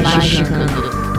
Magicando.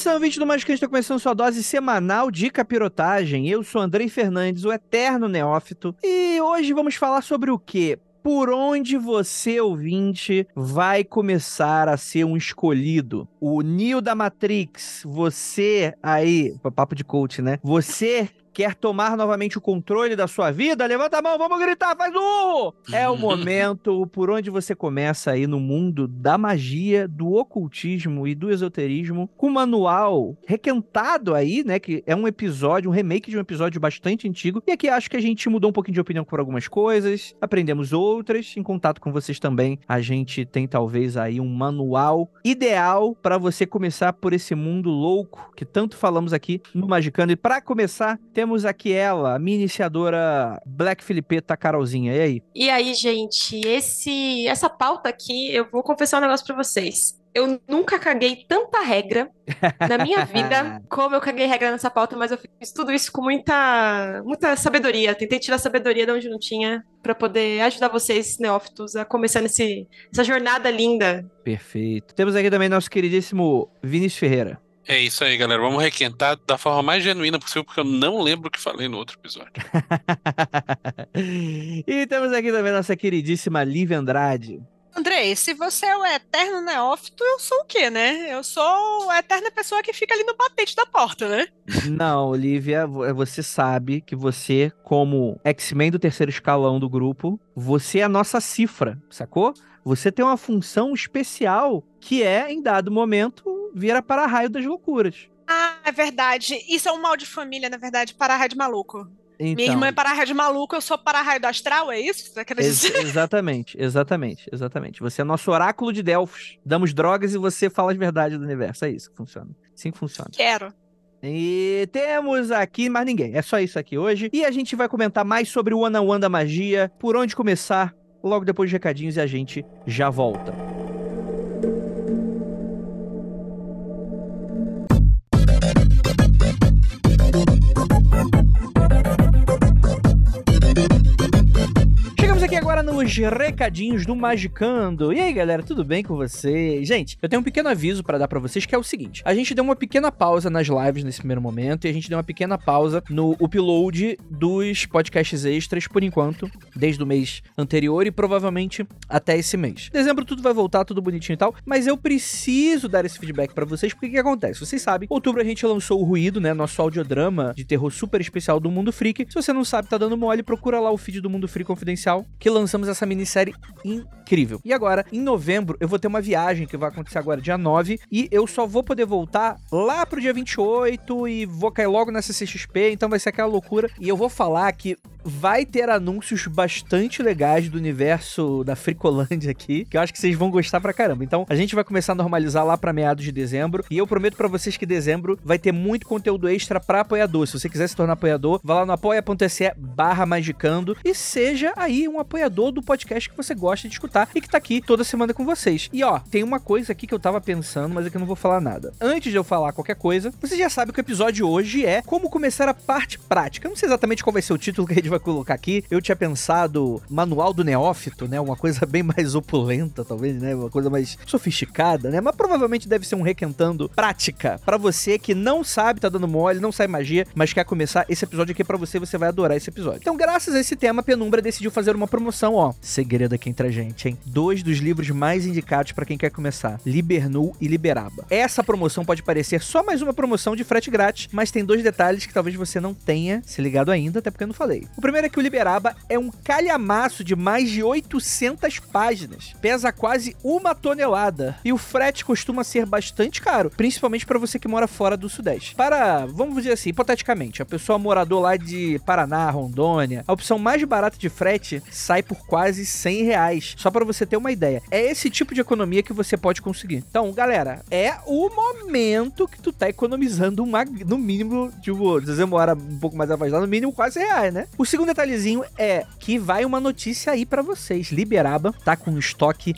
Atenção, vídeo do Magicante está começando sua dose semanal de capirotagem. Eu sou Andrei Fernandes, o eterno neófito, e hoje vamos falar sobre o quê? Por onde você, ouvinte, vai começar a ser um escolhido? O Neo da Matrix, você aí, papo de coach, né? Você Quer tomar novamente o controle da sua vida? Levanta a mão, vamos gritar, faz um! É o momento por onde você começa aí no mundo da magia, do ocultismo e do esoterismo, com um manual requentado aí, né? Que é um episódio, um remake de um episódio bastante antigo. E aqui acho que a gente mudou um pouquinho de opinião por algumas coisas, aprendemos outras. Em contato com vocês também, a gente tem talvez aí um manual ideal para você começar por esse mundo louco que tanto falamos aqui no Magicando. E para começar, temos aqui ela, a minha iniciadora Black Filipeta Carolzinha. E aí? E aí, gente, esse essa pauta aqui, eu vou confessar um negócio para vocês. Eu nunca caguei tanta regra na minha vida como eu caguei regra nessa pauta, mas eu fiz tudo isso com muita, muita sabedoria. Tentei tirar sabedoria de onde não tinha para poder ajudar vocês, neófitos, a começar nesse, essa jornada linda. Perfeito. Temos aqui também nosso queridíssimo Vinícius Ferreira. É isso aí, galera. Vamos requentar da forma mais genuína possível, porque eu não lembro o que falei no outro episódio. e temos aqui também nossa queridíssima Lívia Andrade. Andrei, se você é o eterno neófito, eu sou o quê, né? Eu sou a eterna pessoa que fica ali no batente da porta, né? Não, Olivia, você sabe que você, como X-Men do terceiro escalão do grupo, você é a nossa cifra, sacou? Você tem uma função especial que é, em dado momento, vira para-raio das loucuras. Ah, é verdade. Isso é um mal de família, na verdade, para-raio de maluco. Então, Minha irmã é para-raio de maluco, eu sou para-raio do astral, é isso? Você quer dizer? Ex exatamente, exatamente, exatamente. Você é nosso oráculo de Delfos. Damos drogas e você fala as verdades do universo. É isso que funciona. Assim que funciona. Quero. E temos aqui mais ninguém. É só isso aqui hoje. E a gente vai comentar mais sobre o One on One da magia, por onde começar, logo depois de recadinhos e a gente já volta. Nos recadinhos do Magicando. E aí, galera, tudo bem com vocês? Gente, eu tenho um pequeno aviso para dar para vocês que é o seguinte: a gente deu uma pequena pausa nas lives nesse primeiro momento e a gente deu uma pequena pausa no upload dos podcasts extras por enquanto, desde o mês anterior e provavelmente até esse mês. Dezembro tudo vai voltar, tudo bonitinho e tal, mas eu preciso dar esse feedback para vocês porque o que acontece? Vocês sabem, outubro a gente lançou o Ruído, né, nosso audiodrama de terror super especial do Mundo Freak. Se você não sabe, tá dando mole, procura lá o feed do Mundo Freak Confidencial que lançamos essa minissérie incrível. E agora, em novembro, eu vou ter uma viagem que vai acontecer agora dia 9 e eu só vou poder voltar lá pro dia 28 e vou cair logo nessa CXP, então vai ser aquela loucura. E eu vou falar que vai ter anúncios bastante legais do universo da Fricolândia aqui, que eu acho que vocês vão gostar pra caramba. Então, a gente vai começar a normalizar lá pra meados de dezembro, e eu prometo para vocês que dezembro vai ter muito conteúdo extra pra apoiador. Se você quiser se tornar apoiador, vá lá no apoia.se barra magicando e seja aí um apoiador do podcast que você gosta de escutar e que tá aqui toda semana com vocês. E ó, tem uma coisa aqui que eu tava pensando, mas é que eu não vou falar nada. Antes de eu falar qualquer coisa, você já sabe que o episódio hoje é como começar a parte prática. Eu não sei exatamente qual vai ser o título que a gente vai colocar aqui. Eu tinha pensado manual do neófito, né? Uma coisa bem mais opulenta, talvez, né? Uma coisa mais sofisticada, né? Mas provavelmente deve ser um requentando prática para você que não sabe, tá dando mole, não sabe magia, mas quer começar esse episódio aqui para você, você vai adorar esse episódio. Então, graças a esse tema, a Penumbra decidiu fazer uma promoção, ó. Segredo aqui entre a gente, hein? Dois dos livros mais indicados para quem quer começar: Libernu e Liberaba. Essa promoção pode parecer só mais uma promoção de frete grátis, mas tem dois detalhes que talvez você não tenha se ligado ainda, até porque eu não falei. O primeiro é que o Liberaba é um calhamaço de mais de 800 páginas. Pesa quase uma tonelada e o frete costuma ser bastante caro, principalmente para você que mora fora do Sudeste. Para, vamos dizer assim, hipoteticamente, a pessoa morador lá de Paraná, Rondônia, a opção mais barata de frete sai por quase 100 reais. Só para você ter uma ideia. É esse tipo de economia que você pode conseguir. Então, galera, é o momento que tu tá economizando uma, no mínimo, tipo, se você mora um pouco mais afastado, no mínimo quase reais, né? O segundo detalhezinho é que vai uma notícia aí para vocês. Liberaba tá com estoque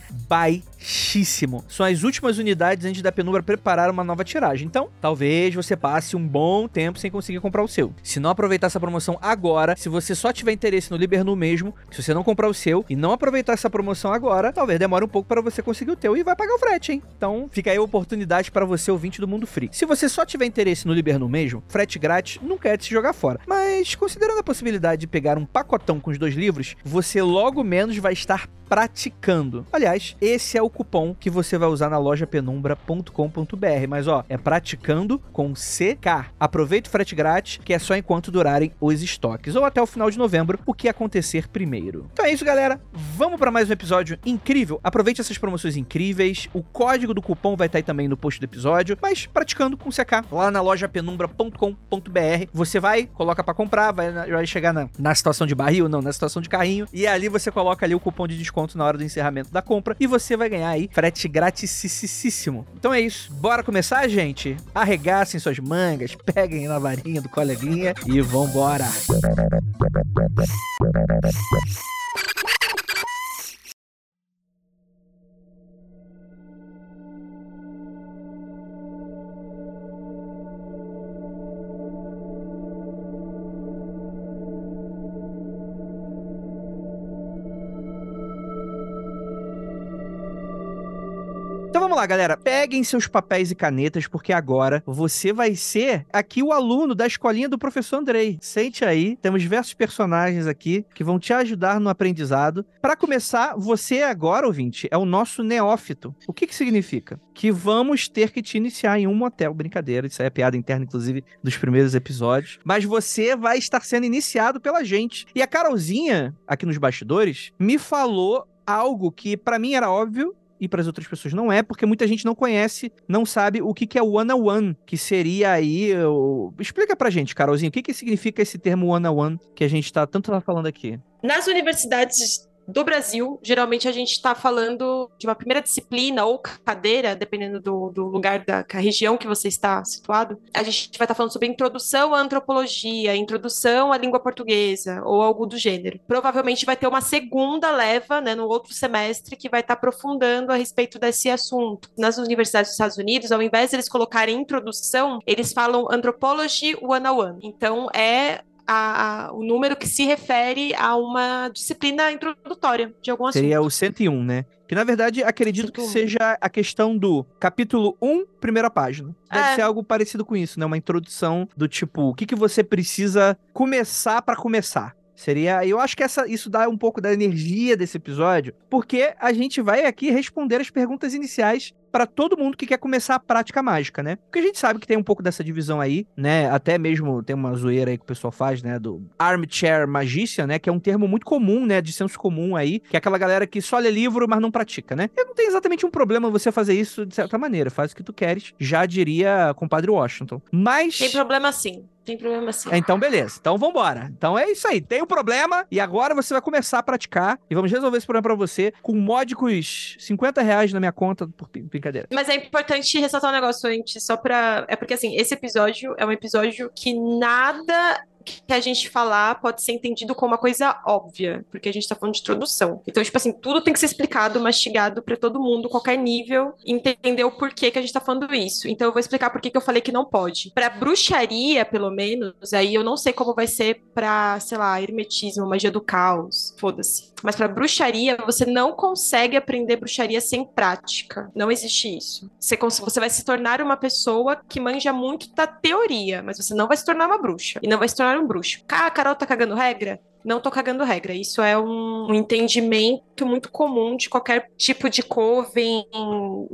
baixíssimo. São as últimas unidades antes da Penumbra preparar uma nova tiragem. Então, talvez você passe um bom tempo sem conseguir comprar o seu. Se não aproveitar essa promoção agora, se você só tiver interesse no Libernu mesmo, se você não comprar o seu e não aproveitar essa promoção agora, talvez demore um pouco para você conseguir o teu e vai pagar o frete, hein? Então, fica aí a oportunidade para você ouvinte do Mundo Free. Se você só tiver interesse no Libernu mesmo, frete grátis nunca é de se jogar fora. Mas considerando a possibilidade de pegar um pacotão com os dois livros, você logo menos vai estar praticando. Aliás, esse é o cupom que você vai usar na loja penumbra.com.br. Mas ó, é praticando com CK. Aproveita o frete grátis, que é só enquanto durarem os estoques, ou até o final de novembro, o que acontecer primeiro. Então é isso, galera. Vamos para mais um episódio incrível. Aproveite essas promoções incríveis. O código do cupom vai estar aí também no post do episódio. Mas praticando com CK lá na loja penumbra.com.br. Você vai, coloca para comprar, vai, vai chegar na, na situação de barril, não, na situação de carrinho. E ali você coloca ali o cupom de desconto desconto na hora do encerramento da compra e você vai ganhar aí frete gratisíssimo. Então é isso. Bora começar, gente? Arregassem suas mangas, peguem na varinha do coleguinha e vambora. Lá, galera. Peguem seus papéis e canetas, porque agora você vai ser aqui o aluno da escolinha do professor Andrei. Sente aí, temos diversos personagens aqui que vão te ajudar no aprendizado. Para começar, você agora, ouvinte, é o nosso neófito. O que que significa? Que vamos ter que te iniciar em um motel. Brincadeira, isso aí é piada interna, inclusive, dos primeiros episódios. Mas você vai estar sendo iniciado pela gente. E a Carolzinha, aqui nos bastidores, me falou algo que para mim era óbvio, e para as outras pessoas não é, porque muita gente não conhece, não sabe o que, que é one on one, que seria aí. Explica pra gente, Carolzinho, o que, que significa esse termo one on one que a gente está tanto falando aqui? Nas universidades do Brasil, geralmente a gente está falando de uma primeira disciplina ou cadeira, dependendo do, do lugar da região que você está situado. A gente vai estar tá falando sobre introdução à antropologia, introdução à língua portuguesa ou algo do gênero. Provavelmente vai ter uma segunda leva, né, no outro semestre, que vai estar tá aprofundando a respeito desse assunto. Nas universidades dos Estados Unidos, ao invés de eles colocarem introdução, eles falam Anthropology 101. Então, é a, a, o número que se refere a uma disciplina introdutória de algum assunto. Seria o 101, né? Que na verdade acredito 101. que seja a questão do capítulo 1, primeira página. Deve é. ser algo parecido com isso, né? Uma introdução do tipo, o que, que você precisa começar para começar. Seria, eu acho que essa, isso dá um pouco da energia desse episódio, porque a gente vai aqui responder as perguntas iniciais para todo mundo que quer começar a prática mágica, né? Porque a gente sabe que tem um pouco dessa divisão aí, né? Até mesmo tem uma zoeira aí que o pessoal faz, né? Do armchair magician, né? Que é um termo muito comum, né? De senso comum aí, que é aquela galera que só lê livro, mas não pratica, né? E não tem exatamente um problema você fazer isso de certa maneira. Faz o que tu queres, já diria compadre Washington. Mas. Tem problema sim. Tem problema sim. Então, beleza. Então, vambora. Então, é isso aí. Tem um problema e agora você vai começar a praticar e vamos resolver esse problema pra você com módicos 50 reais na minha conta por brincadeira. Mas é importante ressaltar um negócio antes, só pra. É porque, assim, esse episódio é um episódio que nada que a gente falar pode ser entendido como uma coisa óbvia, porque a gente tá falando de introdução. Então, tipo assim, tudo tem que ser explicado, mastigado para todo mundo, qualquer nível, entender o porquê que a gente tá falando isso. Então, eu vou explicar por que eu falei que não pode. Para bruxaria, pelo menos, aí eu não sei como vai ser para, sei lá, hermetismo, magia do caos, foda-se. Mas para bruxaria, você não consegue aprender bruxaria sem prática. Não existe isso. Você, você vai se tornar uma pessoa que manja muito da teoria, mas você não vai se tornar uma bruxa. E não vai se tornar um bruxo. A Carol tá cagando regra? Não tô cagando regra. Isso é um, um entendimento muito comum de qualquer tipo de coven,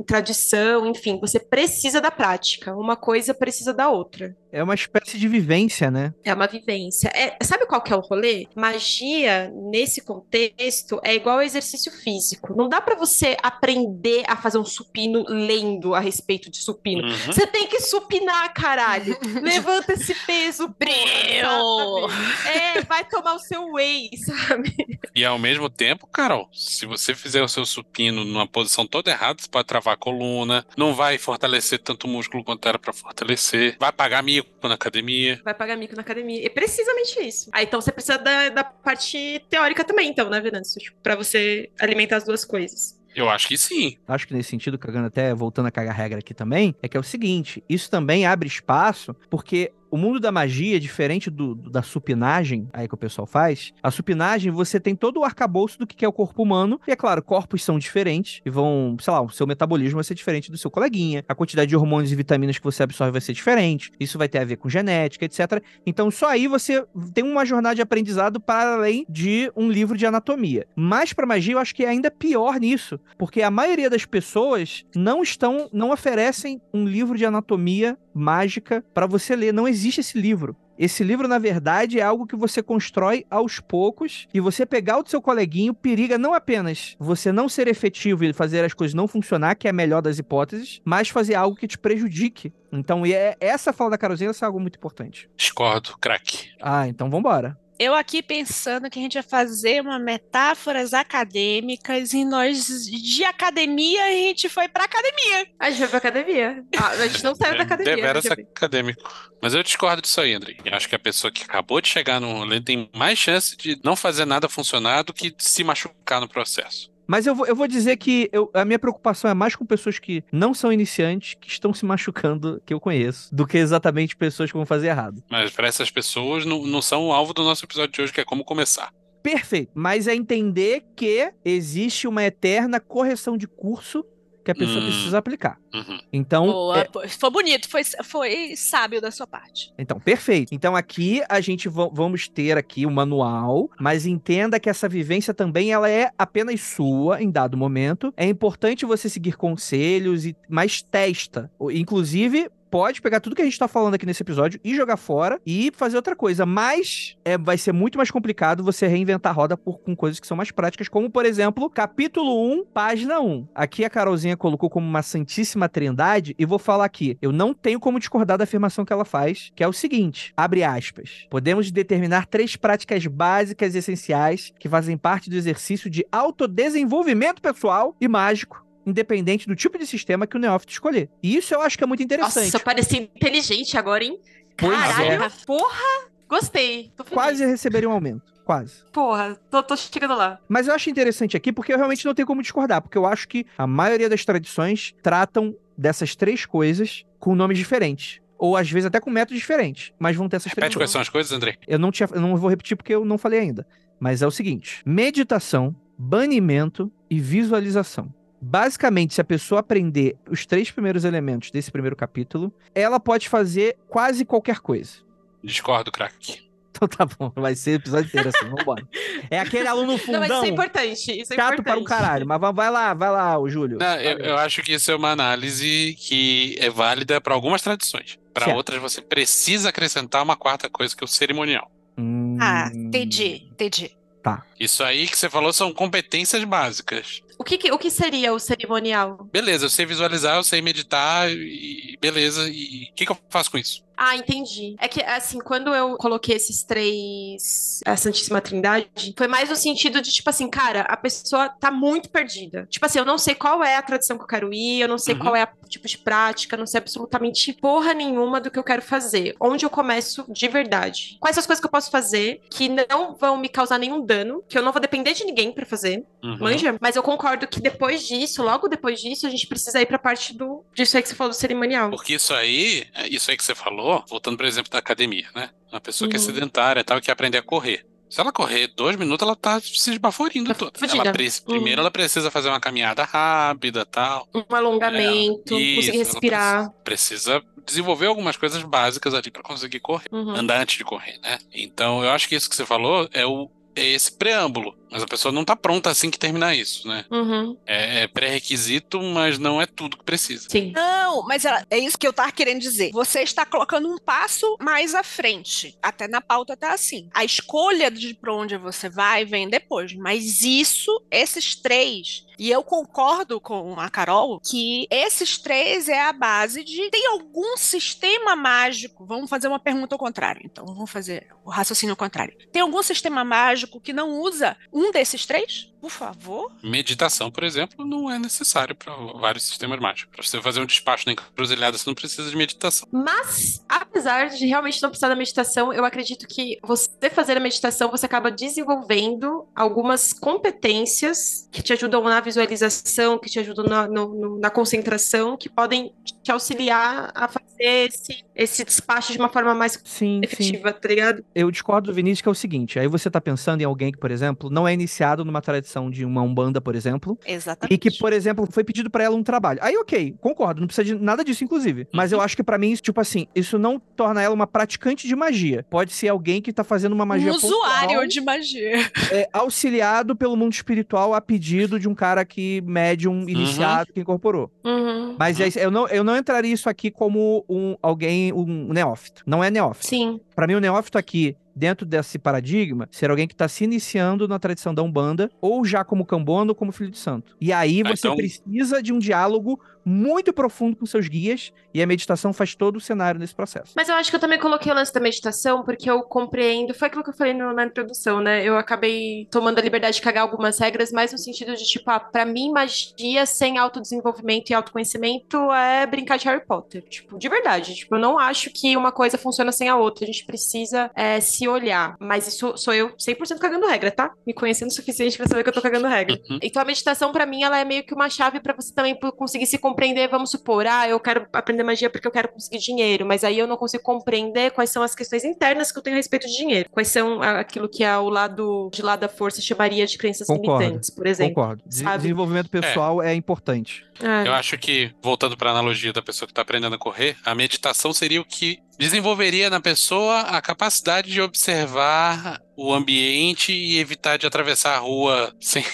tradição, enfim. Você precisa da prática. Uma coisa precisa da outra. É uma espécie de vivência, né? É uma vivência. É, sabe qual que é o rolê? Magia, nesse contexto, é igual ao exercício físico. Não dá para você aprender a fazer um supino lendo a respeito de supino. Uhum. Você tem que supinar, caralho. Levanta esse peso, Brilho! É, vai tomar o seu whey, sabe? E ao mesmo tempo, Carol, se você fizer o seu supino numa posição toda errada, você pode travar a coluna, não vai fortalecer tanto o músculo quanto era para fortalecer, vai pagar mico na academia. Vai pagar mico na academia. É precisamente isso. Aí então você precisa da, da parte teórica também, então, né, Venâncio? Tipo, pra você alimentar as duas coisas. Eu acho que sim. Acho que nesse sentido, cagando até voltando a cagar regra aqui também, é que é o seguinte: isso também abre espaço, porque o mundo da magia, é diferente do, da supinagem, aí que o pessoal faz, a supinagem você tem todo o arcabouço do que é o corpo humano, e é claro, corpos são diferentes, e vão, sei lá, o seu metabolismo vai ser diferente do seu coleguinha, a quantidade de hormônios e vitaminas que você absorve vai ser diferente, isso vai ter a ver com genética, etc. Então só aí você tem uma jornada de aprendizado para além de um livro de anatomia. Mas para magia eu acho que é ainda pior nisso, porque a maioria das pessoas não estão, não oferecem um livro de anatomia mágica para você ler. Não existe esse livro. Esse livro, na verdade, é algo que você constrói aos poucos e você pegar o seu coleguinho periga não apenas você não ser efetivo e fazer as coisas não funcionar, que é a melhor das hipóteses, mas fazer algo que te prejudique. Então, e é, essa fala da Carolzinha é algo muito importante. Discordo, craque. Ah, então vambora. Eu aqui pensando que a gente ia fazer uma metáforas acadêmicas e nós de academia a gente foi pra academia. A gente foi pra academia. Ah, a gente não saiu da academia. Deveras acadêmico. Mas eu discordo disso aí, André. Eu acho que a pessoa que acabou de chegar no rolê tem mais chance de não fazer nada funcionar do que se machucar no processo. Mas eu vou, eu vou dizer que eu, a minha preocupação é mais com pessoas que não são iniciantes, que estão se machucando, que eu conheço, do que exatamente pessoas que vão fazer errado. Mas para essas pessoas não, não são o alvo do nosso episódio de hoje, que é como começar. Perfeito. Mas é entender que existe uma eterna correção de curso que a pessoa hum. precisa aplicar. Uhum. Então. Boa, é... Foi bonito, foi, foi sábio da sua parte. Então, perfeito. Então, aqui a gente vamos ter aqui o um manual, mas entenda que essa vivência também ela é apenas sua em dado momento. É importante você seguir conselhos, e mas testa. Inclusive, pode pegar tudo que a gente tá falando aqui nesse episódio e jogar fora e fazer outra coisa. Mas é, vai ser muito mais complicado você reinventar a roda por, com coisas que são mais práticas, como, por exemplo, capítulo 1, página 1. Aqui a Carolzinha colocou como uma santíssima trindade, e vou falar aqui. Eu não tenho como discordar da afirmação que ela faz, que é o seguinte: abre aspas. Podemos determinar três práticas básicas e essenciais que fazem parte do exercício de autodesenvolvimento pessoal e mágico independente do tipo de sistema que o neófito escolher. E isso eu acho que é muito interessante. Nossa, parecia inteligente agora, hein? Pois Caralho, é. porra! Gostei. Quase receberia um aumento. Quase. Porra, tô, tô chegando lá. Mas eu acho interessante aqui porque eu realmente não tenho como discordar, porque eu acho que a maioria das tradições tratam dessas três coisas com nomes diferentes ou às vezes até com métodos diferentes, mas vão ter essas Repete quais são as coisas, André? Eu não, tinha, eu não vou repetir porque eu não falei ainda. Mas é o seguinte: meditação, banimento e visualização. Basicamente, se a pessoa aprender os três primeiros elementos desse primeiro capítulo, ela pode fazer quase qualquer coisa. Discordo, craque. Então tá bom, vai ser o episódio inteiro assim, vambora. É aquele aluno fundão. Não, mas isso é importante, isso é chato importante. para o caralho, mas vai lá, vai lá, o Júlio. Não, eu, eu, acho que isso é uma análise que é válida para algumas tradições. Para outras, você precisa acrescentar uma quarta coisa, que é o cerimonial. Hum... Ah, entendi, entendi. Tá. Isso aí que você falou são competências básicas. O que, o que seria o cerimonial? Beleza, eu sei visualizar, eu sei meditar, e beleza. E o que, que eu faço com isso? Ah, entendi. É que, assim, quando eu coloquei esses três, a Santíssima Trindade, foi mais no sentido de, tipo assim, cara, a pessoa tá muito perdida. Tipo assim, eu não sei qual é a tradição que eu quero ir, eu não sei uhum. qual é o tipo de prática, não sei absolutamente porra nenhuma do que eu quero fazer. Onde eu começo de verdade? Quais são as coisas que eu posso fazer que não vão me causar nenhum dano, que eu não vou depender de ninguém para fazer, uhum. manja? Mas eu concordo que depois disso, logo depois disso, a gente precisa ir pra parte do disso aí que você falou do cerimonial. Porque isso aí, isso aí que você falou, voltando, por exemplo, da academia, né? Uma pessoa uhum. que é uhum. sedentária e tal, quer aprender a correr. Se ela correr dois minutos, ela tá se esbaforindo tá toda. Ela Primeiro, uhum. ela precisa fazer uma caminhada rápida tal. Um alongamento, é, conseguir respirar. Precisa desenvolver algumas coisas básicas ali para conseguir correr. Uhum. Andar antes de correr, né? Então, eu acho que isso que você falou é o, é esse preâmbulo. Mas a pessoa não tá pronta assim que terminar isso, né? Uhum. É, é pré-requisito, mas não é tudo que precisa. Sim. Não, mas ela, é isso que eu tava querendo dizer. Você está colocando um passo mais à frente. Até na pauta tá assim. A escolha de pra onde você vai vem depois. Mas isso, esses três, e eu concordo com a Carol que esses três é a base de tem algum sistema mágico. Vamos fazer uma pergunta ao contrário. Então, vamos fazer o raciocínio ao contrário. Tem algum sistema mágico que não usa um desses três? Por favor? Meditação, por exemplo, não é necessário para vários sistemas mágicos. Para você fazer um despacho na encruzilhada, você não precisa de meditação. Mas, apesar de realmente não precisar da meditação, eu acredito que você fazer a meditação, você acaba desenvolvendo algumas competências que te ajudam na visualização, que te ajudam na, no, na concentração, que podem te auxiliar a fazer esse, esse despacho de uma forma mais sim, efetiva, sim. tá ligado? Eu discordo do Vinícius, que é o seguinte: aí você tá pensando em alguém que, por exemplo, não é iniciado numa tradição tradição de uma Umbanda, por exemplo. Exatamente. E que, por exemplo, foi pedido para ela um trabalho. Aí, ok, concordo, não precisa de nada disso, inclusive. Mas eu uhum. acho que para mim, tipo assim, isso não torna ela uma praticante de magia. Pode ser alguém que tá fazendo uma magia Um usuário pontual, de magia. É, auxiliado pelo mundo espiritual a pedido de um cara que médium uhum. iniciado uhum. que incorporou. Uhum. Mas é, eu, não, eu não entraria isso aqui como um alguém, um neófito. Não é neófito. Sim. Para mim, o neófito aqui dentro desse paradigma, ser alguém que está se iniciando na tradição da Umbanda, ou já como cambono ou como filho de santo. E aí ah, você então... precisa de um diálogo muito profundo com seus guias e a meditação faz todo o cenário nesse processo. Mas eu acho que eu também coloquei o lance da meditação porque eu compreendo, foi aquilo que eu falei no, na introdução, né? Eu acabei tomando a liberdade de cagar algumas regras, mais no sentido de tipo, ah, pra mim magia sem autodesenvolvimento e autoconhecimento é brincar de Harry Potter, tipo, de verdade, tipo, eu não acho que uma coisa funciona sem a outra, a gente precisa é, se olhar, mas isso sou eu 100% cagando regra, tá? Me conhecendo o suficiente para saber que eu tô cagando regra. Uhum. Então a meditação para mim ela é meio que uma chave para você também conseguir se compreender, vamos supor, ah, eu quero aprender magia porque eu quero conseguir dinheiro, mas aí eu não consigo compreender quais são as questões internas que eu tenho a respeito de dinheiro. Quais são aquilo que é o lado de lá da força chamaria de crenças Concordo. limitantes, por exemplo. Concordo. Sabe? Desenvolvimento pessoal é, é importante. É. Eu acho que, voltando para a analogia da pessoa que está aprendendo a correr, a meditação seria o que desenvolveria na pessoa a capacidade de observar o ambiente e evitar de atravessar a rua sem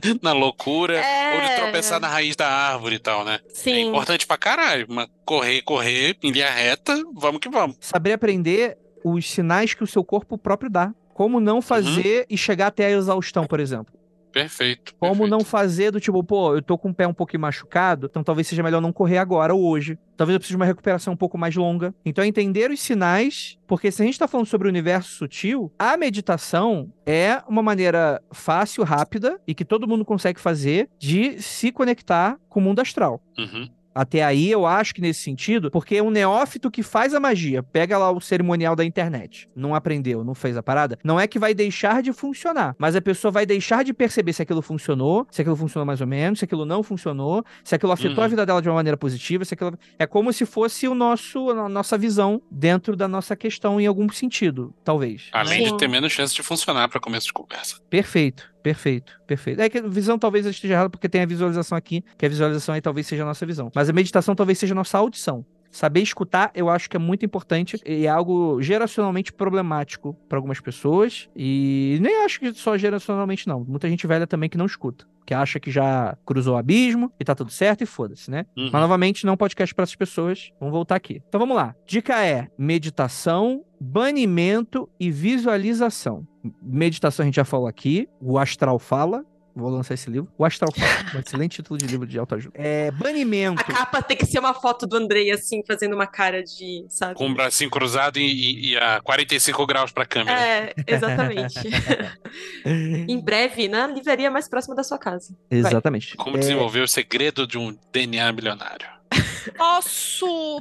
na loucura é... ou de tropeçar na raiz da árvore e tal, né? Sim. É importante pra caralho. Mas correr, correr, em linha reta, vamos que vamos. Saber aprender os sinais que o seu corpo próprio dá. Como não fazer uhum. e chegar até a exaustão, por exemplo. Perfeito. Como perfeito. não fazer do tipo, pô, eu tô com o pé um pouquinho machucado, então talvez seja melhor não correr agora ou hoje. Talvez eu precise de uma recuperação um pouco mais longa. Então é entender os sinais, porque se a gente tá falando sobre o universo sutil, a meditação é uma maneira fácil, rápida e que todo mundo consegue fazer de se conectar com o mundo astral. Uhum. Até aí eu acho que nesse sentido, porque é um neófito que faz a magia, pega lá o cerimonial da internet, não aprendeu, não fez a parada, não é que vai deixar de funcionar, mas a pessoa vai deixar de perceber se aquilo funcionou, se aquilo funcionou mais ou menos, se aquilo não funcionou, se aquilo afetou uhum. a vida dela de uma maneira positiva, se aquilo é como se fosse o nosso a nossa visão dentro da nossa questão em algum sentido, talvez. Além Sim. de ter menos chance de funcionar para começo de conversa. Perfeito. Perfeito, perfeito. É que a visão talvez esteja errada porque tem a visualização aqui, que a visualização aí talvez seja a nossa visão. Mas a meditação talvez seja a nossa audição. Saber escutar, eu acho que é muito importante e é algo geracionalmente problemático para algumas pessoas. E nem acho que só geracionalmente, não. Muita gente velha também que não escuta. Que acha que já cruzou o abismo e tá tudo certo e foda-se, né? Uhum. Mas novamente, não podcast para essas pessoas. Vamos voltar aqui. Então vamos lá. Dica é meditação, banimento e visualização. Meditação a gente já falou aqui, o astral fala, Vou lançar esse livro. O Astral Force, um excelente título de livro de autoajuda. É, banimento. A capa tem que ser uma foto do Andrei, assim, fazendo uma cara de, sabe? Com o bracinho cruzado e, e, e a 45 graus pra câmera. É, exatamente. em breve, na livraria mais próxima da sua casa. Vai. Exatamente. Como É, desenvolver o segredo de um DNA milionário. Posso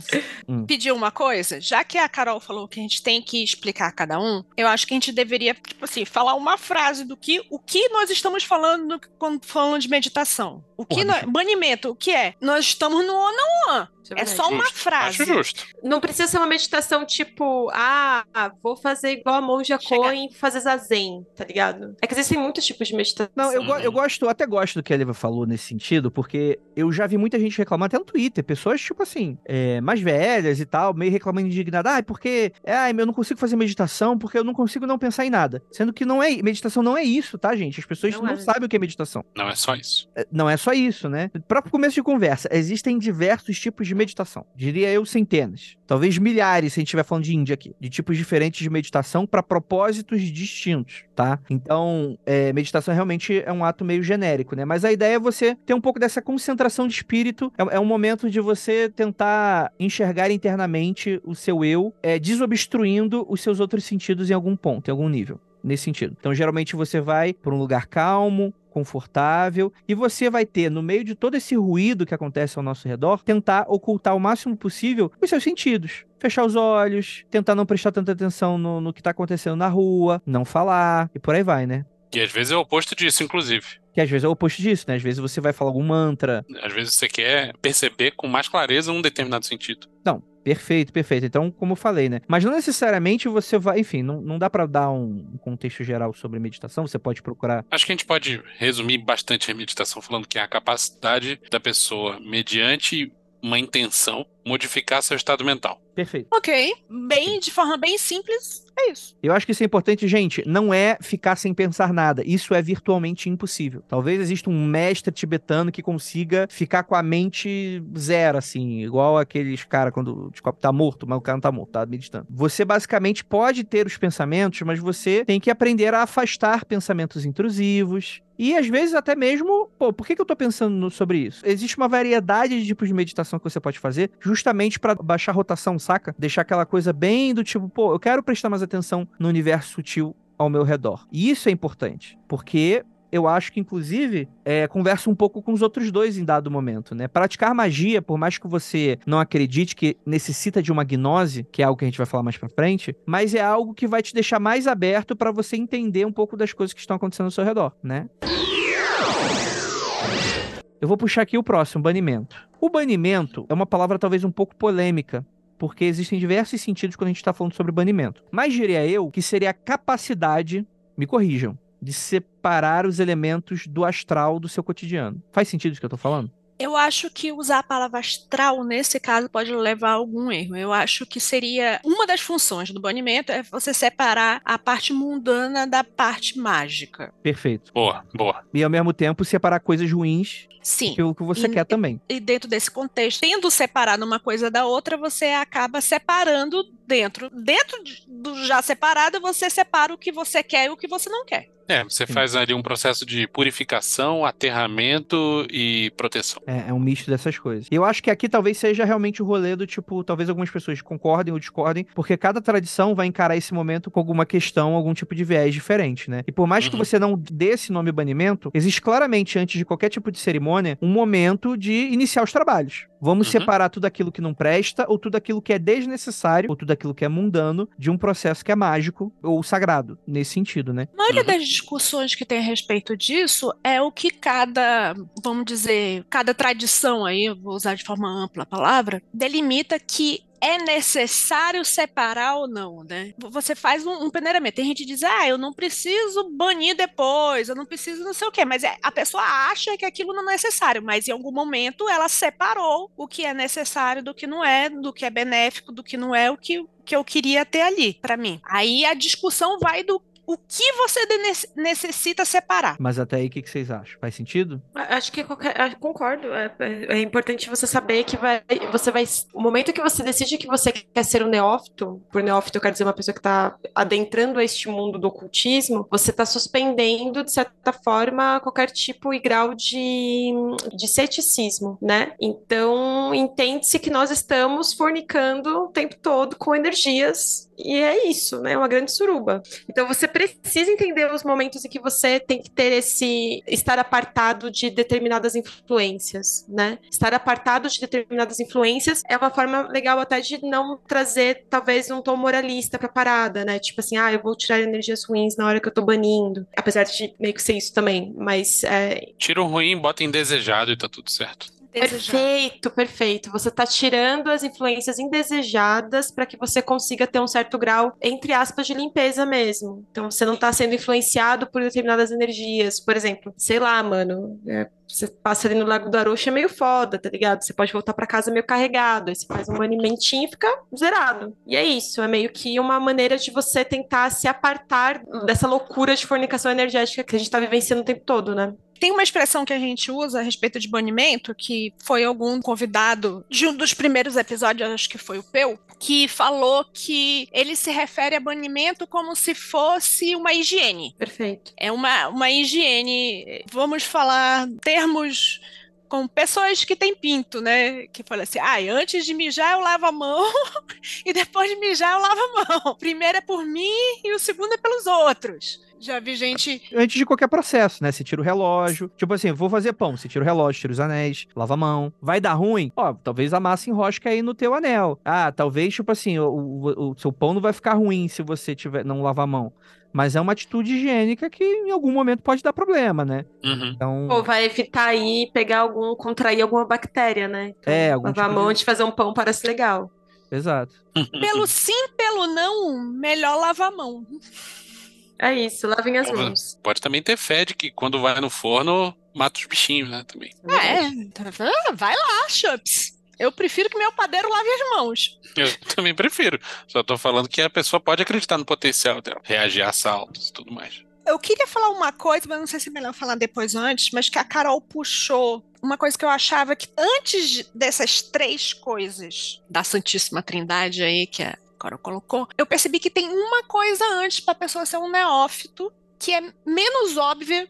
Hum. pedir uma coisa? Já que a Carol falou que a gente tem que explicar cada um, eu acho que a gente deveria, tipo assim, falar uma frase do que o que nós estamos falando quando falando de meditação. O que Porra, nós- banimento, o que é? Nós estamos no one on one. É verdade. só uma Justo. frase. Acho justo. Não precisa ser uma meditação tipo, ah, vou fazer igual a monja. Coen fazer zazen, tá ligado? É que existem muitos tipos de meditação. Não, eu, go- eu gosto, eu até gosto do que a Eva falou nesse sentido, porque eu já vi muita gente reclamar até no Twitter, pessoas, tipo assim, é, mais velhas e tal, meio reclamando indignada, ai, porque, ai, eu não consigo fazer meditação porque eu não consigo não pensar em nada. Sendo que não é, meditação não é isso, tá, gente? As pessoas Não não, é. sabem o que é meditação. Não é só isso. É, Não é só isso, né? Para começo de conversa, existem diversos tipos de meditação. Diria eu centenas, talvez milhares, se a gente estiver falando de Índia aqui, de tipos diferentes de meditação para propósitos distintos, tá? Então, é, meditação realmente é um ato meio genérico, né? Mas a ideia é você ter um pouco dessa concentração de espírito. É, é um momento de você tentar enxergar internamente o seu eu, é, desobstruindo os seus outros sentidos em algum ponto, em algum nível nesse sentido. Então, geralmente você vai para um lugar calmo, confortável, e você vai ter, no meio de todo esse ruído que acontece ao nosso redor, tentar ocultar o máximo possível os seus sentidos. Fechar os olhos, tentar não prestar tanta atenção no, no que está acontecendo na rua, não falar, e por aí vai, né? E às vezes é o oposto disso, inclusive. Que às vezes é o oposto disso, né? Às vezes você vai falar algum mantra. Às vezes você quer perceber com mais clareza um determinado sentido. Não, perfeito, perfeito. Então, como eu falei, né? Mas não necessariamente você vai. Enfim, não, não dá para dar um, um contexto geral sobre meditação. Você pode procurar Acho que a gente pode resumir bastante a meditação falando que é a capacidade da pessoa, mediante uma intenção, modificar seu estado mental. Perfeito. Ok, bem, de forma bem simples, é isso. Eu acho que isso é importante, gente. Não é ficar sem pensar nada. Isso é virtualmente impossível. Talvez exista um mestre tibetano que consiga ficar com a mente zero, assim, igual aqueles cara quando tipo, tá morto, mas o cara não tá morto, tá meditando. Você basicamente pode ter os pensamentos, mas você tem que aprender a afastar pensamentos intrusivos. E às vezes até mesmo, pô, por que, que eu tô pensando no- sobre isso? Existe uma variedade de tipos de meditação que você pode fazer, justamente pra baixar a rotação, saca? Deixar aquela coisa bem do tipo, pô, eu quero prestar mais atenção no universo sutil ao meu redor. E isso é importante, porque eu acho que, inclusive, é, conversa um pouco com os outros dois em dado momento, né? Praticar magia, por mais que você não acredite que necessita de uma gnose, que é algo que a gente vai falar mais pra frente, mas é algo que vai te deixar mais aberto pra você entender um pouco das coisas que estão acontecendo ao seu redor, né? Eu vou puxar aqui o próximo, banimento. O banimento é uma palavra talvez um pouco polêmica, porque existem diversos sentidos quando a gente está falando sobre banimento. Mas diria eu que seria a capacidade, me corrijam, de separar os elementos do astral do seu cotidiano. Faz sentido isso que eu tô falando? Eu acho que usar a palavra astral nesse caso pode levar a algum erro. Eu acho que seria uma das funções do banimento é você separar a parte mundana da parte mágica. Perfeito. Boa, boa. E ao mesmo tempo separar coisas ruins Sim. pelo que você E- quer também. E dentro desse contexto, tendo separado uma coisa da outra, você acaba separando dentro. Dentro de- do já separado, você separa o que você quer e o que você não quer. É, você Sim. faz ali um processo de purificação, aterramento e proteção. É, é um misto dessas coisas. E eu acho que aqui talvez seja realmente o rolê do tipo, talvez algumas pessoas concordem ou discordem, porque cada tradição vai encarar esse momento com alguma questão, algum tipo de viés diferente, né? E por mais que Uhum. você não dê esse nome banimento, existe claramente, antes de qualquer tipo de cerimônia, um momento de iniciar os trabalhos. Vamos Uhum. separar tudo aquilo que não presta, ou tudo aquilo que é desnecessário, ou tudo aquilo que é mundano, de um processo que é mágico ou sagrado, nesse sentido, né? A maioria Uhum. das discussões que tem a respeito disso é o que cada, vamos dizer, cada tradição aí, vou usar de forma ampla a palavra, delimita que é necessário separar ou não, né? Você faz um, um peneiramento. Tem gente que diz, ah, eu não preciso banir depois, eu não preciso não sei o quê, mas é, a pessoa acha que aquilo não é necessário, mas em algum momento ela separou o que é necessário do que não é, do que é benéfico, do que não é, o que, que eu queria ter ali, pra mim. Aí a discussão vai do o que você necessita separar. Mas até aí, o que, que vocês acham? Faz sentido? Acho que qualquer, ah, concordo. É, é- é importante você saber que vai, você vai. O momento que você decide que você quer ser um neófito, por neófito eu quero dizer uma pessoa que está adentrando a este mundo do ocultismo, você está suspendendo, de certa forma, qualquer tipo e grau de, de ceticismo, né? Então, entende-se que nós estamos fornicando o tempo todo com energias. E é isso, né? É uma grande suruba. Então você precisa entender os momentos em que você tem que ter esse estar apartado de determinadas influências, né? Estar apartado de determinadas influências é uma forma legal até de não trazer talvez um tom moralista pra parada, né? Tipo assim, ah, eu vou tirar energias ruins na hora que eu tô banindo. Apesar de meio que ser isso também, mas é, Tira o ruim, bota indesejado e tá tudo certo. Perfeito, perfeito. Você está tirando as influências indesejadas para que você consiga ter um certo grau, entre aspas, de limpeza mesmo. Então você não está sendo influenciado por determinadas energias. Por exemplo, sei lá, mano, é, você passa ali no Lago do Arocha é meio foda, tá ligado? Você pode voltar para casa meio carregado, aí você faz um banimentinho e fica zerado. E é isso, é meio que uma maneira de você tentar se apartar dessa loucura de fornicação energética que a gente está vivenciando o tempo todo, né? Tem uma expressão que a gente usa a respeito de banimento, que foi algum convidado de um dos primeiros episódios, acho que foi o Peu, que falou que ele se refere a banimento como se fosse uma higiene. Perfeito. É uma, uma higiene, vamos falar termos com pessoas que têm pinto, né? Que falam assim, ah, antes de mijar eu lavo a mão e depois de mijar eu lavo a mão. Primeiro é por mim e o segundo é pelos outros. Já vi gente Antes de qualquer processo, né? Você tira o relógio. Tipo assim, vou fazer pão. Você tira o relógio, tira os anéis, lava a mão. Vai dar ruim? Ó, talvez a massa enrosque aí no teu anel. Ah, talvez, tipo assim, o, o, o seu pão não vai ficar ruim se você tiver, não lavar a mão. Mas é uma atitude higiênica que em algum momento pode dar problema, né? Uhum. Então. Ou vai evitar aí pegar algum, contrair alguma bactéria, né? Então, É, algum lavar tipo a mão de- fazer um pão parece legal. Exato. Pelo sim, pelo não, melhor lavar a mão. É isso, lavem as mãos. Pode também ter fé de que quando vai no forno, mata os bichinhos, né? Também. É, ah, vai lá, Chups. Eu prefiro que meu padeiro lave as mãos. Eu também prefiro. Só tô falando que a pessoa pode acreditar no potencial dela, reagir a assaltos e tudo mais. Eu queria falar uma coisa, mas não sei se é melhor falar depois ou antes, mas que a Carol puxou. Uma coisa que eu achava que antes de- dessas três coisas da Santíssima Trindade aí, que a Carol colocou, eu percebi que tem uma coisa antes para a pessoa ser um neófito, que é menos óbvia,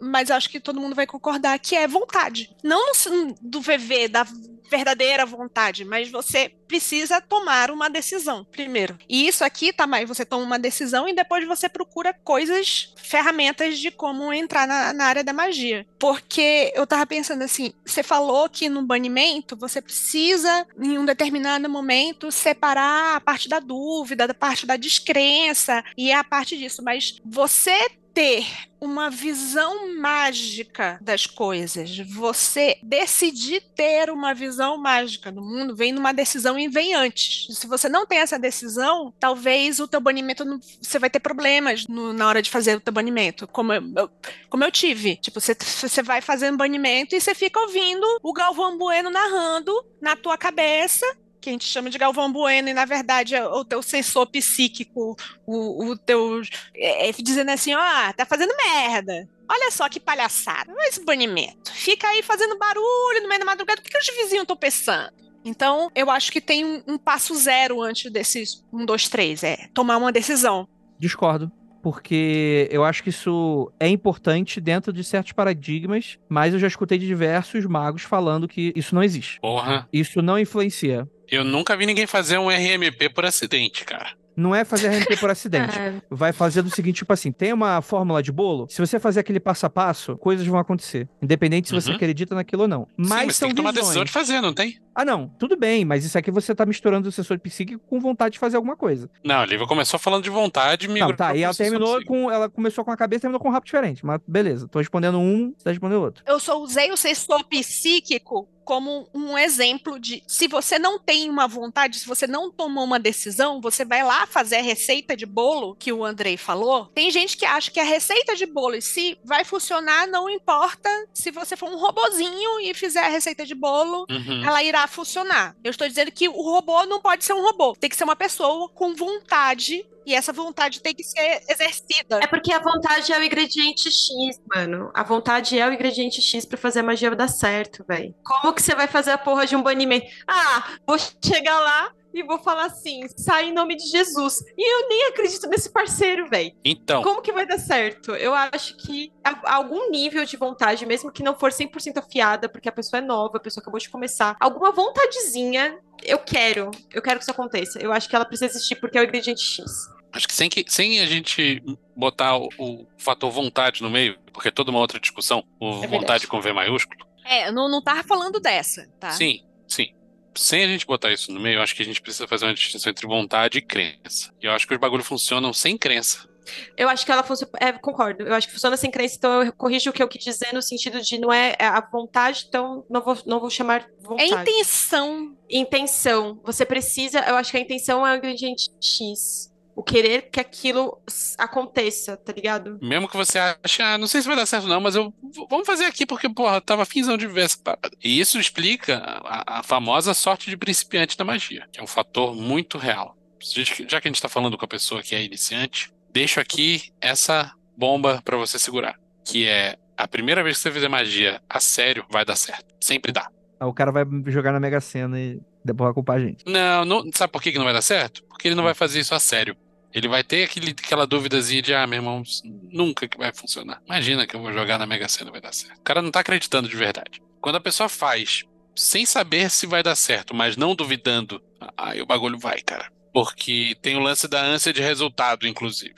mas acho que todo mundo vai concordar, que é vontade. Não do VV, da verdadeira vontade, mas você precisa tomar uma decisão primeiro. E isso aqui, tá, mas você toma uma decisão e depois você procura coisas, ferramentas de como entrar na, na área da magia. Porque eu tava pensando assim, você falou que no banimento você precisa, em um determinado momento, separar a parte da dúvida, da parte da descrença e a parte disso, mas você ter uma visão mágica das coisas, você decidir ter uma visão mágica do mundo, vem numa decisão e vem antes. Se você não tem essa decisão, talvez o teu banimento, não- você vai ter problemas no- na hora de fazer o teu banimento, como eu, como eu tive. Tipo, você, você vai fazendo banimento e você fica ouvindo o Galvão Bueno narrando na tua cabeça que a gente chama de Galvão Bueno, e na verdade é o teu sensor psíquico, o, o teu. É, é, dizendo assim: ó, tá fazendo merda. Olha só que palhaçada. Olha esse banimento. Fica aí fazendo barulho no meio da madrugada. O que, que os vizinhos estão pensando? Então, eu acho que tem um, um passo zero antes desses um, dois, três. É tomar uma decisão. Discordo. Porque eu acho que isso é importante dentro de certos paradigmas, mas eu já escutei de diversos magos falando que isso não existe. Porra, Isso não influencia. Eu nunca vi ninguém fazer um RMP por acidente, cara. Não é fazer RMP por acidente. É, Vai fazer do seguinte, tipo assim, tem uma fórmula de bolo, se você fazer aquele passo a passo, coisas vão acontecer. Independente se você Uhum. acredita naquilo ou não. Mas, Sim, mas são tem que tomar visões. decisão de fazer, não tem? Ah, não, tudo bem, mas isso aqui você tá misturando o sensor psíquico com vontade de fazer alguma coisa. Não, a Lívia começou falando de vontade, migrou Não, tá, e ela terminou com. Ela começou com a cabeça e terminou com um rabo diferente. Mas beleza, tô respondendo um, você tá respondendo outro. Eu só usei o sensor psíquico como um exemplo de se você não tem uma vontade, se você não tomou uma decisão, você vai lá fazer a receita de bolo que o Andrei falou, tem gente que acha que a receita de bolo em si vai funcionar, não importa se você for um robozinho e fizer a receita de bolo, Uhum. ela irá funcionar. Eu estou dizendo que o robô não pode ser um robô, tem que ser uma pessoa com vontade e essa vontade tem que ser exercida. É porque a vontade é o ingrediente X, mano. A vontade é o ingrediente X pra fazer a magia dar certo, velho. Como que você vai fazer a porra de um banimento? Ah, vou chegar lá e vou falar assim, sai em nome de Jesus. E eu nem acredito nesse parceiro, velho. Então, Como que vai dar certo? Eu acho que algum nível de vontade, mesmo que não for 100% afiada, porque a pessoa é nova, a pessoa acabou de começar, alguma vontadezinha, eu quero. Eu quero que isso aconteça. Eu acho que ela precisa existir porque é o ingrediente X. acho que sem, que sem a gente botar o, o fator vontade no meio, porque é toda uma outra discussão, o verdade. vontade com V maiúsculo. É, eu não, não tava falando dessa, tá? Sim, sim. Sem a gente botar isso no meio, eu acho que a gente precisa fazer uma distinção entre vontade e crença. E eu acho que os bagulhos funcionam sem crença. Eu acho que ela funciona. É, concordo. Eu acho que funciona sem crença, então eu corrijo o que eu quis dizer no sentido de não é a vontade, então não vou, não vou chamar É vontade. intenção. Intenção. Você precisa. Eu acho que a intenção é o ingrediente X. O querer que aquilo aconteça, tá ligado? Mesmo que você ache, ah, não sei se vai dar certo não, mas eu vamos fazer aqui porque, porra, tava finzão de ver essa parada. E isso explica a, a famosa sorte de principiante da magia, que é um fator muito real. Já já que a gente tá falando com a pessoa que é iniciante, deixo aqui essa bomba pra você segurar, que é a primeira vez que você fizer magia a sério, vai dar certo. Sempre dá. Aí o cara vai jogar na Mega Sena e depois vai culpar a gente. Não, não sabe por que que não vai dar certo? Porque ele não vai fazer isso a sério. Ele vai ter aquele, aquela duvidazinha de, ah, meu irmão, nunca que vai funcionar. Imagina que eu vou jogar na Mega Sena vai dar certo. O cara não tá acreditando de verdade. Quando a pessoa faz sem saber se vai dar certo, mas não duvidando, aí o bagulho vai, cara. Porque tem o lance da ânsia de resultado, inclusive.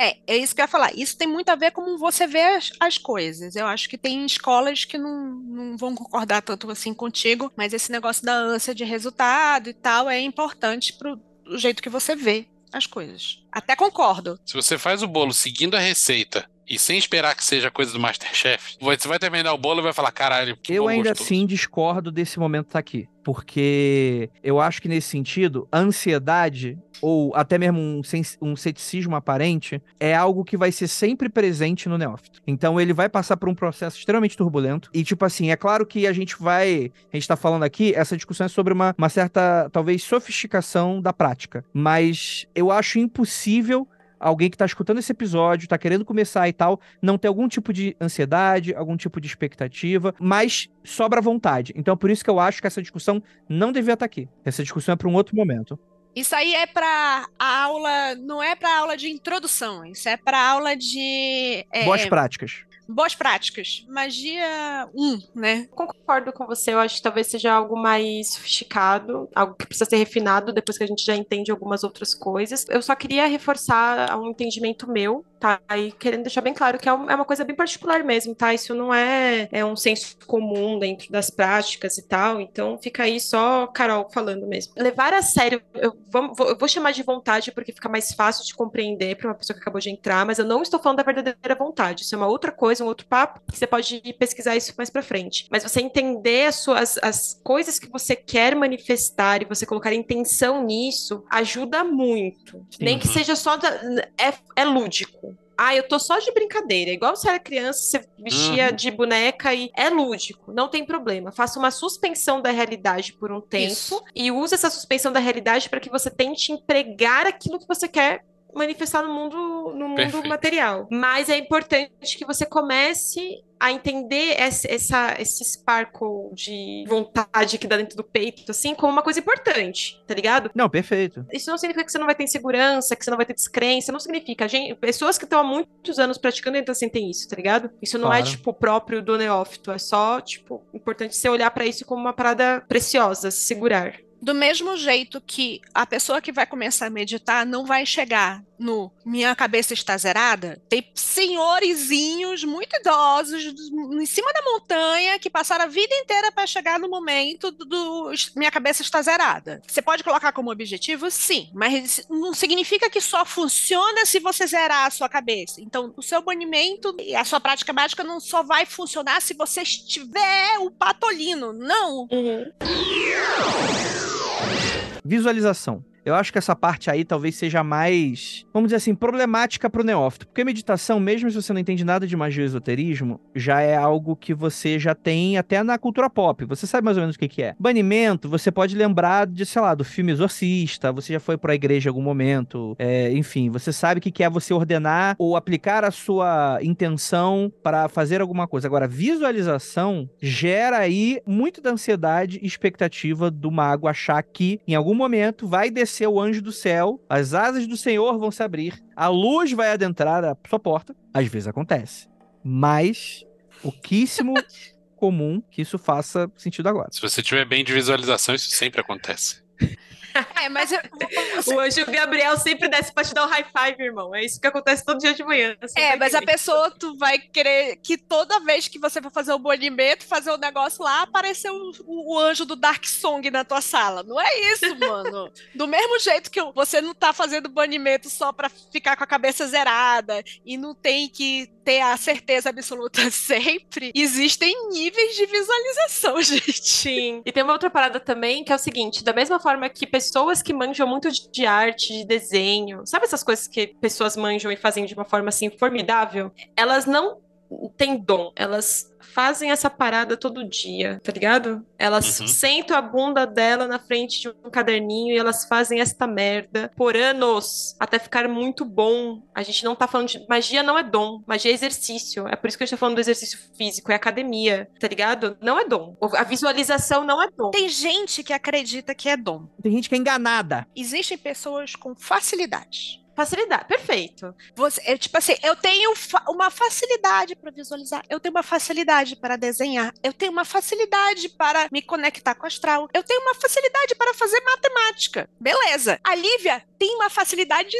É, é isso que eu ia falar. Isso tem muito a ver com você vê as, as coisas. Eu acho que tem escolas que não, não vão concordar tanto assim contigo, mas esse negócio da ânsia de resultado e tal é importante pro do jeito que você vê as coisas. Até concordo. Se você faz o bolo seguindo a receita e sem esperar que seja coisa do Masterchef, você vai terminar o bolo e vai falar, caralho, que Eu ainda gostoso." assim discordo desse momento tá aqui. Porque eu acho que nesse sentido, a ansiedade, ou até mesmo um, um ceticismo aparente, é algo que vai ser sempre presente no neófito. Então ele vai passar por um processo extremamente turbulento. E, tipo assim, é claro que a gente vai. A gente tá falando aqui, essa discussão é sobre uma, uma certa, talvez, sofisticação da prática. Mas eu acho impossível alguém que tá escutando esse episódio, tá querendo começar e tal, não ter algum tipo de ansiedade, algum tipo de expectativa, mas sobra vontade. Então, por isso que eu acho que essa discussão não devia estar aqui. Essa discussão é para um outro momento. Isso aí é para a aula, não é para aula de introdução, isso é para aula de é, Boas práticas. Boas práticas. Magia 1, né? Concordo com você, eu acho que talvez seja algo mais sofisticado, algo que precisa ser refinado depois que a gente já entende algumas outras coisas. Eu só queria reforçar um entendimento meu, tá? E querendo deixar bem claro que é é uma coisa bem particular mesmo, tá? Isso não é, é um senso comum dentro das práticas e tal, então fica aí só Carol falando mesmo. Levar a sério, eu, vou, eu vou chamar de vontade porque fica mais fácil de compreender para uma pessoa que acabou de entrar, mas eu não estou falando da verdadeira vontade, isso é uma outra coisa, um outro papo, que você pode pesquisar isso mais pra frente. Mas você entender as suas as coisas que você quer manifestar e você colocar intenção nisso ajuda muito. Nem que Uhum. seja só da, é, é lúdico. Ah, eu tô só de brincadeira. Igual você era criança, você vestia Uhum. de boneca e é lúdico, não tem problema. Faça uma suspensão da realidade por um tempo Isso. e use essa suspensão da realidade para que você tente empregar aquilo que você quer manifestar no mundo no mundo Perfeito. material. Mas é importante que você comece a entender essa, essa- esse sparkle de vontade que dá dentro do peito, assim, como uma coisa importante, tá ligado? Não, perfeito. Isso não significa que você não vai ter insegurança, que você não vai ter descrença, não significa. Gente, pessoas que estão há muitos anos praticando ainda sentem isso, tá ligado? Isso não é, Claro. tipo, próprio do neófito, é só, tipo, importante você olhar pra isso como uma parada preciosa, se segurar. Do mesmo jeito que a pessoa que vai começar a meditar não vai chegar no minha cabeça está zerada, tem senhorizinhos muito idosos do- em cima da montanha que passaram a vida inteira para chegar no momento do, do minha cabeça está zerada. Você pode colocar como objetivo? Sim, mas não significa que só funciona se você zerar a sua cabeça. Então, o seu banimento e a sua prática mágica não só vai funcionar se você estiver o patolino. Não, Visualização. Eu acho que essa parte aí talvez seja mais, vamos dizer assim, problemática pro neófito. Porque meditação, mesmo se você não entende nada de magia e esoterismo, já é algo que você já tem até na cultura pop. Você sabe mais ou menos o que, que é. Banimento, você pode lembrar de, sei lá, do filme Exorcista, você já foi pra igreja em algum momento, é, enfim, você sabe o que, que é você ordenar ou aplicar a sua intenção para fazer alguma coisa. Agora, visualização gera aí muito da ansiedade e expectativa do mago achar que em algum momento vai descer o anjo do céu, as asas do Senhor vão se abrir, a luz vai adentrar a sua porta. Às vezes acontece. Mas pouquíssimo comum que isso faça sentido agora. Se você tiver bem de visualização, isso sempre acontece. É, mas eu, O anjo Gabriel sempre desce pra te dar um high five, irmão. É isso que acontece todo dia de manhã. É, mas a pessoa, tu vai querer que toda vez que você for fazer o banimento, fazer o negócio lá, aparecer o, o- o anjo do Dark Song na tua sala. Não é isso, mano. Do mesmo jeito que você não tá fazendo banimento só pra ficar com a cabeça zerada e não tem que ter a certeza absoluta sempre, existem níveis de visualização, gente. Sim. E tem uma outra parada também, que é o seguinte: da mesma forma que pessoas que manjam muito de arte, de desenho, sabe essas coisas que pessoas manjam e fazem de uma forma assim formidável? Elas não têm dom, elas fazem essa parada todo dia, tá ligado? Elas Uhum. sentam a bunda dela na frente de um caderninho e elas fazem esta merda por anos até ficar muito bom. A gente não tá falando de magia não é dom, magia é exercício. É por isso que a gente tá falando do exercício físico, é academia, tá ligado? Não é dom. A visualização não é dom. Tem gente que acredita que é dom. Tem gente que é enganada. Existem pessoas com facilidade. Facilidade, perfeito. Você, é, tipo assim, eu tenho fa- uma facilidade para visualizar, eu tenho uma facilidade para desenhar, eu tenho uma facilidade para me conectar com o astral, eu tenho uma facilidade para fazer matemática. Beleza. A Lívia tem uma facilidade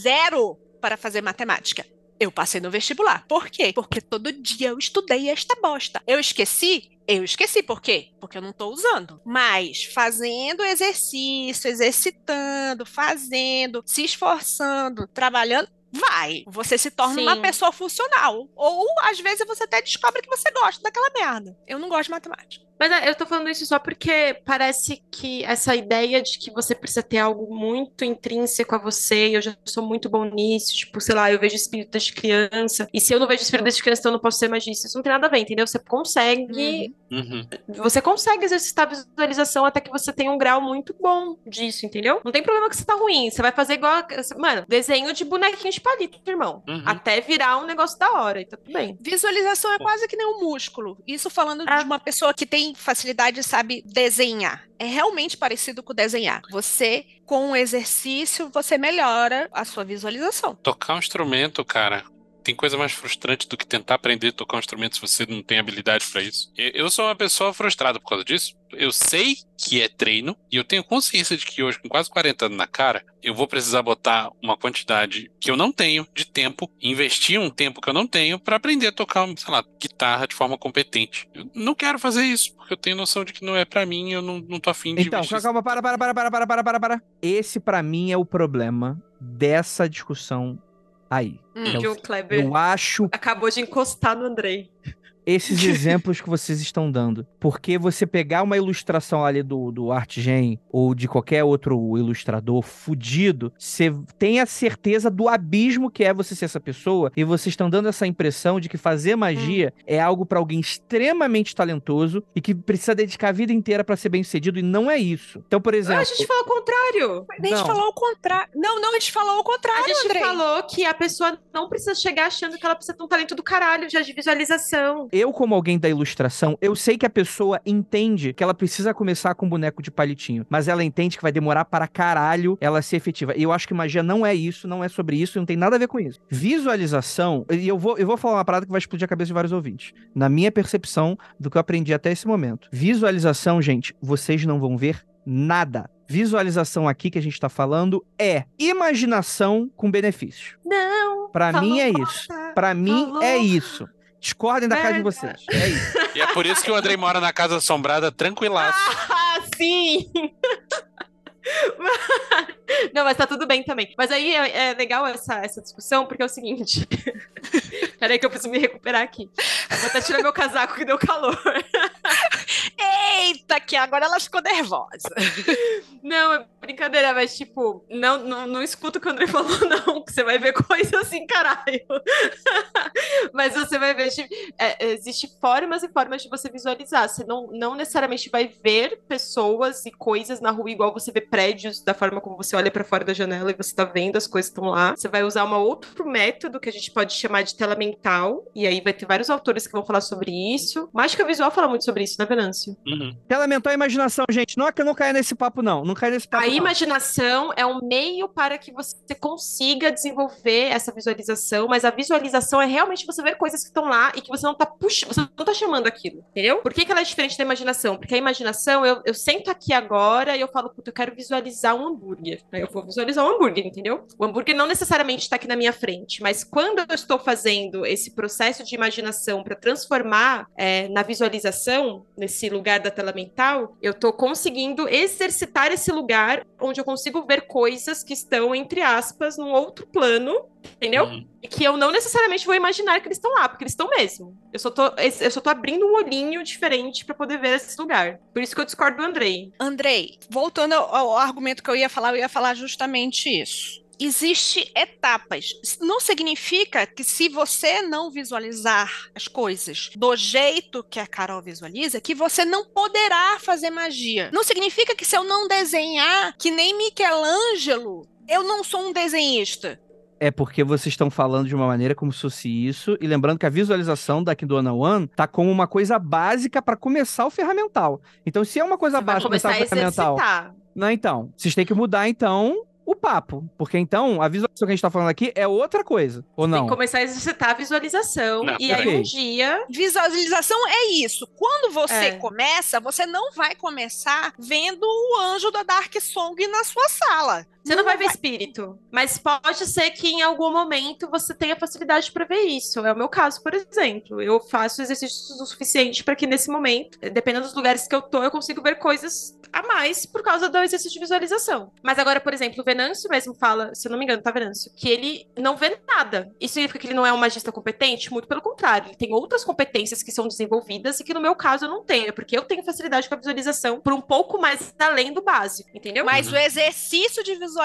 zero para fazer matemática. Eu passei no vestibular. Por quê? Porque todo dia eu estudei esta bosta. Eu esqueci? Eu esqueci. Por quê? Porque eu não tô usando. Mas fazendo exercício, exercitando, fazendo, se esforçando, trabalhando, vai. Você se torna uma Sim. pessoa funcional. Ou, às vezes, você até descobre que você gosta daquela merda. Eu não gosto de matemática. Mas é, eu tô falando isso só porque parece que essa ideia de que você precisa ter algo muito intrínseco a você, e eu já sou muito bom nisso, tipo, sei lá, eu vejo espírito desde criança, e se eu não vejo espírito desde criança, então eu não posso ser magista. Isso não tem nada a ver, entendeu? Você consegue, Uhum. você consegue exercitar a visualização até que você tenha um grau muito bom disso, entendeu? Não tem problema que você tá ruim, você vai fazer igual, a- mano, desenho de bonequinho de palito, irmão, Uhum. até virar um negócio da hora, e tá tudo bem. Visualização é quase que nem um músculo. Isso falando Ah. de uma pessoa que tem facilidade, sabe, desenhar. É realmente parecido com desenhar. Você, com o exercício, você melhora a sua visualização. Tocar um instrumento, cara, tem coisa mais frustrante do que tentar aprender a tocar um instrumento se você não tem habilidade para isso. Eu sou uma pessoa frustrada por causa disso. Eu sei que é treino e eu tenho consciência de que hoje, com quase 40 anos na cara, eu vou precisar botar uma quantidade que eu não tenho de tempo, investir um tempo que eu não tenho para aprender a tocar, sei lá, guitarra de forma competente. Eu não quero fazer isso, porque eu tenho noção de que não é para mim, eu não, não tô afim de. Então, investir. calma, para, para, para, para, para, para, para. Esse, para mim, é o problema dessa discussão aí. Hum. É que o- o Kleber Eu acho acabou de encostar no Andrei. Esses exemplos que vocês estão dando. Porque você pegar uma ilustração ali do, do ArtGen ou de qualquer outro ilustrador fudido, você tem a certeza do abismo que é você ser essa pessoa e vocês estão dando essa impressão de que fazer magia é algo pra alguém extremamente talentoso e que precisa dedicar a vida inteira pra ser bem sucedido e não é isso. Então, por Ah, exemplo, a gente falou o contrário. A gente Não. falou o contrário. Não, não, a gente falou o contrário, A gente Andrei. falou que a pessoa não precisa chegar achando que ela precisa ter um talento do caralho já de visualização. Eu, como alguém da ilustração, eu sei que a pessoa entende que ela precisa começar com boneco de palitinho, mas ela entende que vai demorar para caralho ela ser efetiva. E eu acho que magia não é isso, não é sobre isso, não tem nada a ver com isso. Visualização, e eu vou, eu vou falar uma parada que vai explodir a cabeça de vários ouvintes. Na minha percepção do que eu aprendi até esse momento. Visualização, gente, vocês não vão ver nada. Visualização aqui que a gente tá falando é imaginação com benefício. Não. Falou mim é bosta. isso. Pra mim Falou. é isso. Discordem da casa de vocês. É isso. E é por isso que o Andrei mora na casa assombrada tranquilaço. Ah, sim! Não, mas tá tudo bem também. Mas aí é, é legal essa, essa discussão, porque é o seguinte. Peraí que eu preciso me recuperar aqui. Vou até tirar meu casaco que deu calor. Eita, que agora ela ficou nervosa. Não, é brincadeira. mas tipo, não, não, não escuta o que o André falou, não, que você vai ver coisa assim, caralho. mas você vai ver, tipo, é, existe formas e formas de você visualizar. Você não, não necessariamente vai ver pessoas e coisas na rua igual você vê prédios, da forma como você olha para fora da janela e você tá vendo as coisas que estão lá. Você vai usar um outro método que a gente pode chamar de tela mental, e aí vai ter vários autores que vão falar sobre isso. Mágica visual fala muito sobre isso, né, Venâncio? Uhum. Tela mental e imaginação, gente. Não, é não caia nesse papo, não. Não caia nesse papo. A não. imaginação é um meio para que você consiga desenvolver essa visualização, mas a visualização é realmente você ver coisas que estão lá e que você não tá puxando, você não tá chamando aquilo, entendeu? Por que, que ela é diferente da imaginação? Porque a imaginação, eu, eu sento aqui agora e eu falo, puta, eu quero visualizar um hambúrguer. Aí eu vou visualizar um hambúrguer, entendeu? O hambúrguer não necessariamente está aqui na minha frente, mas quando eu estou fazendo esse processo de imaginação para transformar é, na visualização, nesse lugar da tela mental, eu tô conseguindo exercitar esse lugar onde eu consigo ver coisas que estão, entre aspas, num outro plano, entendeu? Uhum. Que eu não necessariamente vou imaginar que eles estão lá, porque eles estão mesmo. Eu só tô, eu só tô abrindo um olhinho diferente para poder ver esse lugar. Por isso que eu discordo do Andrei. Andrei, voltando ao, ao argumento que eu ia falar, eu ia falar justamente isso. Existe etapas. Não significa que se você não visualizar as coisas do jeito que a Carol visualiza, que você não poderá fazer magia. Não significa que se eu não desenhar que nem Michelangelo, eu não sou um desenhista. É porque vocês estão falando de uma maneira como se fosse isso, e lembrando que a visualização da Kindle One tá como uma coisa básica para começar o ferramental. Então, se é uma coisa Você básica começar começar a o ferramental. exercitar. Não, então. Vocês têm que mudar, então, o papo. Porque então, a visualização que a gente tá falando aqui é outra coisa. Ou Tem não? que começar a exercitar a visualização. Não, e aí um dia. Visualização é isso. Quando você É. começa, você não vai começar vendo o anjo da Dark Song na sua sala. Você não vai ver espírito. Mas pode ser que em algum momento você tenha facilidade para ver isso. É o meu caso, por exemplo. Eu faço exercícios o suficiente para que nesse momento, dependendo dos lugares que eu tô, eu consigo ver coisas a mais por causa do exercício de visualização. Mas agora, por exemplo, o Venâncio mesmo fala, se eu não me engano, tá, Venâncio? Que ele não vê nada. Isso significa que ele não é um magista competente? Muito pelo contrário. Ele tem outras competências que são desenvolvidas e que no meu caso eu não tenho, porque eu tenho facilidade com a visualização por um pouco mais além do básico, entendeu? Mas Uhum. o exercício de visualização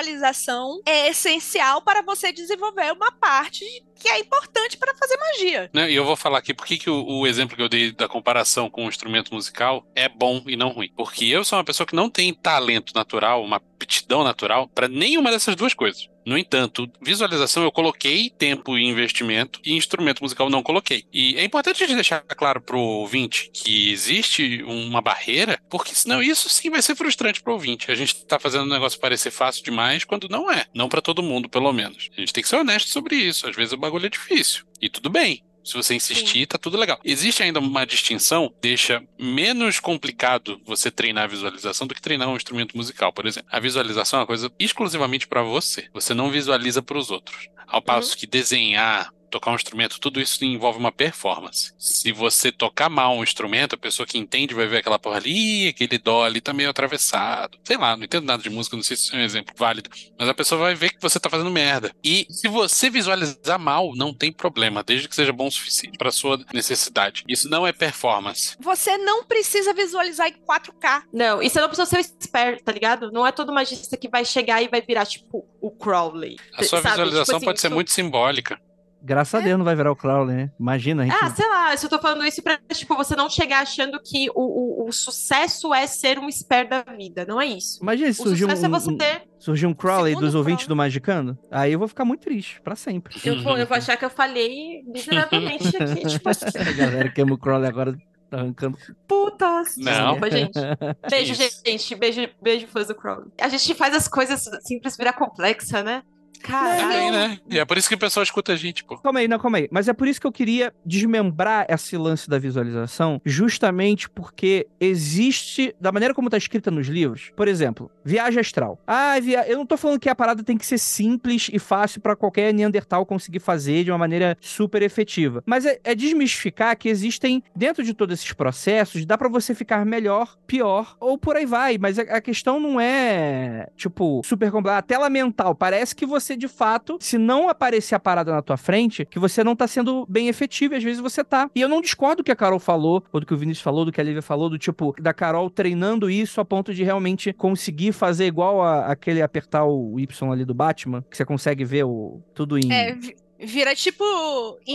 é essencial para você desenvolver uma parte que é importante para fazer magia. Né, E eu vou falar aqui por que o, o exemplo que eu dei da comparação com o instrumento musical é bom e não ruim. Porque eu sou uma pessoa que não tem talento natural, uma aptidão natural para nenhuma dessas duas coisas. No entanto, visualização eu coloquei tempo e investimento e instrumento musical não coloquei. E é importante a gente deixar claro pro ouvinte que existe uma barreira, porque senão isso sim vai ser frustrante pro ouvinte. A gente tá fazendo o negócio parecer fácil demais quando não é. Não para todo mundo, pelo menos. A gente tem que ser honesto sobre isso. Às vezes o bagulho é difícil. E tudo bem. Se você insistir, tá tudo legal. Existe ainda uma distinção, deixa menos complicado você treinar a visualização do que treinar um instrumento musical, por exemplo. A visualização é uma coisa exclusivamente para você. Você não visualiza para os outros. Ao passo que desenhar, tocar um instrumento, tudo isso envolve uma performance. Se você tocar mal um instrumento, a pessoa que entende vai ver aquela porra ali, "Ih, aquele dó ali tá meio atravessado. Sei lá, não entendo nada de música, não sei se isso é um exemplo válido. Mas a pessoa vai ver que você tá fazendo merda. E se você visualizar mal, não tem problema, desde que seja bom o suficiente para sua necessidade. Isso não é performance. Você não precisa visualizar em 4K. Não, e você não precisa ser esperto, tá ligado? Não é todo magista que vai chegar e vai virar, tipo, o Crowley. A sua sabe? visualização Tipo assim, pode ser muito simbólica. Graças a Deus não vai virar o Crowley, né? Imagina, a gente. Ah, sei lá, se eu tô falando isso pra, tipo, você não chegar achando que o, o, o sucesso é ser um expert da vida. Não é isso. Imagina se O surgir um, é você um- ter. surgir um Crowley dos ouvintes Crowley. do Magicando. Aí eu vou ficar muito triste, pra sempre. Eu vou, eu vou achar que eu falhei miseravelmente aqui. Tipo assim, A galera que ama o Crowley agora tá arrancando. putas. Não. Desculpa, gente. Beijo, Isso. gente. Beijo, beijo, fãs do Crowley. A gente faz as coisas simples virar complexa, né? Também, Caralho. né? E é por isso que o pessoal escuta a gente, pô. Calma aí, não, calma aí. Mas é por isso que eu queria desmembrar esse lance da visualização, justamente porque existe, da maneira como tá escrita nos livros, por exemplo, viagem astral. Ah, via... eu não tô falando que a parada tem que ser simples e fácil pra qualquer Neandertal conseguir fazer de uma maneira super efetiva. Mas é, é desmistificar que existem, dentro de todos esses processos, dá pra você ficar melhor, pior, ou por aí vai. Mas a, a questão não é, tipo, super complicada. A tela mental, parece que você você de fato, se não aparecer a parada na tua frente, que você não tá sendo bem efetivo, e às vezes você tá. E eu não discordo do que a Carol falou, ou do que o Vinícius falou, do que a Lívia falou, do tipo, da Carol treinando isso a ponto de realmente conseguir fazer igual a, aquele apertar o Y ali do Batman, que você consegue ver o, tudo em. É, vira tipo.